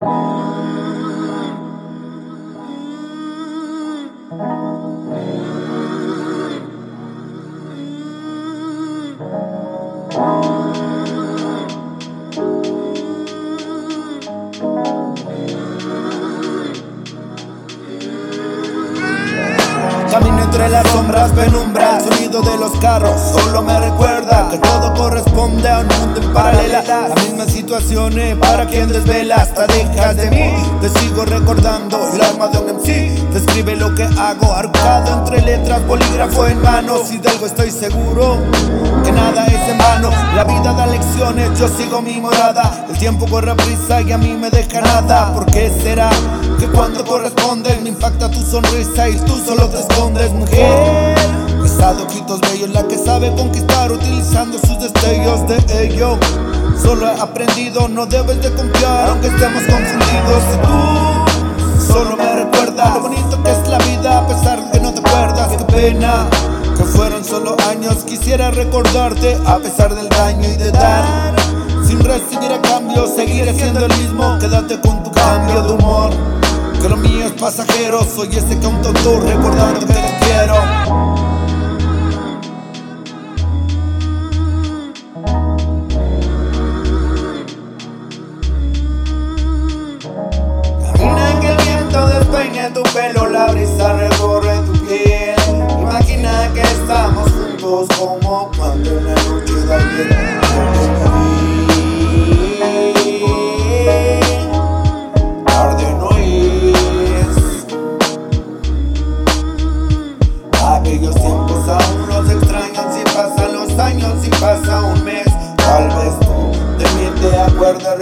Camino entre las sombras, penumbra, sonido de los carros Solo me recuerda que todo corresponde a un mundo en paralela. Las mismas situaciones para quien desvela Hasta dejas de mí, te sigo recordando El alma de un MC describe lo que hago Arcado entre letras, bolígrafo en mano. Si de algo estoy seguro, que nada es en vano. La vida da lecciones, yo sigo mi morada. El tiempo corre a prisa y a mí me deja nada. ¿Por qué será? que cuando corresponde me impacta tu sonrisa y tú solo te escondes, mujer. Esa de ojitos bellos, la que sabe conquistar utilizando sus destellos de ello. Solo he aprendido, no debes de confiar, aunque estemos confundidos. Y tú solo me recuerdas lo bonito que es la vida, a pesar de que no te acuerdas. Qué pena que fueron solo años, quisiera recordarte, a pesar del daño y de dar. Sin recibir a cambio, seguiré siendo el mismo. Quédate con tu cambio de humor. Que lo mío es pasajero, soy ese cantautor recordando que te quiero. Tu pelo, la brisa recorre tu piel. Imagina que estamos juntos como cuando en la noche de ayer. Tarde no es. Aquellos tiempos aún los extrañan si pasan los años, si pasa un mes. Tal vez tú de te acuerdas,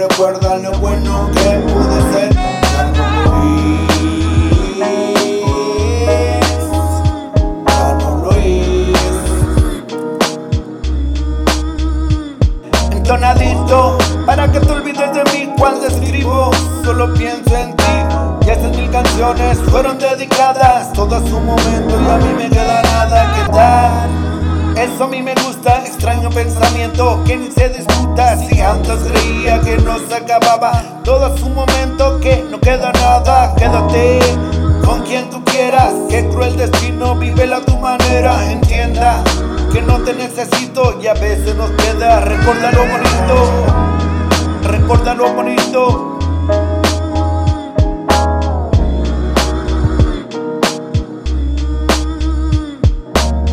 Entonadito para que te olvides de mí cuando escribo. Solo pienso en ti. Y esas mil canciones fueron dedicadas todo a su momento y a mí me queda nada que dar. Eso a mí me gusta, extraño pensamiento que ni se disputa. Si antes creía que no se acababa todo a su momento, que no queda nada. Quédate con quien tú quieras. Qué cruel destino, vívela a tu manera. Entienda que no te necesito y a veces nos queda recordar lo bonito. Recuerda lo bonito.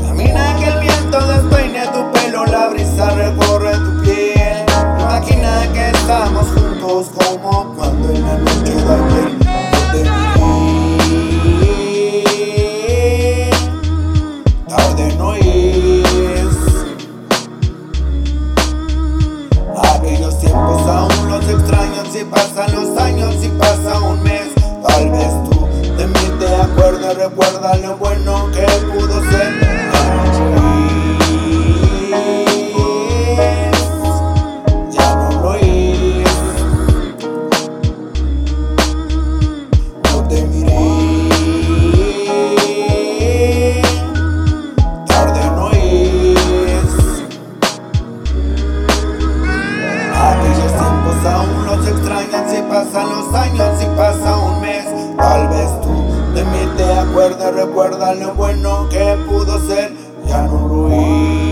Camina que el viento despeine tu pelo, la brisa recorre tu piel. Imagina que estamos juntos como cuando en la noche pasan los años, si pasa un mes. Tal vez tú de mí te acuerdas, recuerda lo bueno que pudo ser. Ya no es.